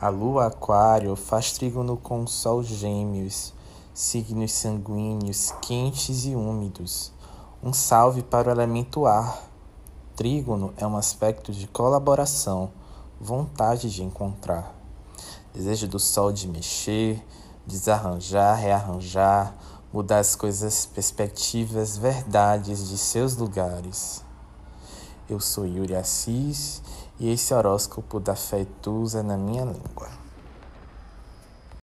A lua aquário faz trígono com o sol gêmeos, signos sanguíneos quentes e úmidos. Um salve para o elemento ar. Trígono é um aspecto de colaboração, vontade de encontrar. Desejo do sol de mexer, desarranjar, rearranjar, mudar as coisas, perspectivas, verdades de seus lugares. Eu sou Yuri Assis e esse horóscopo da Feitusa na minha língua.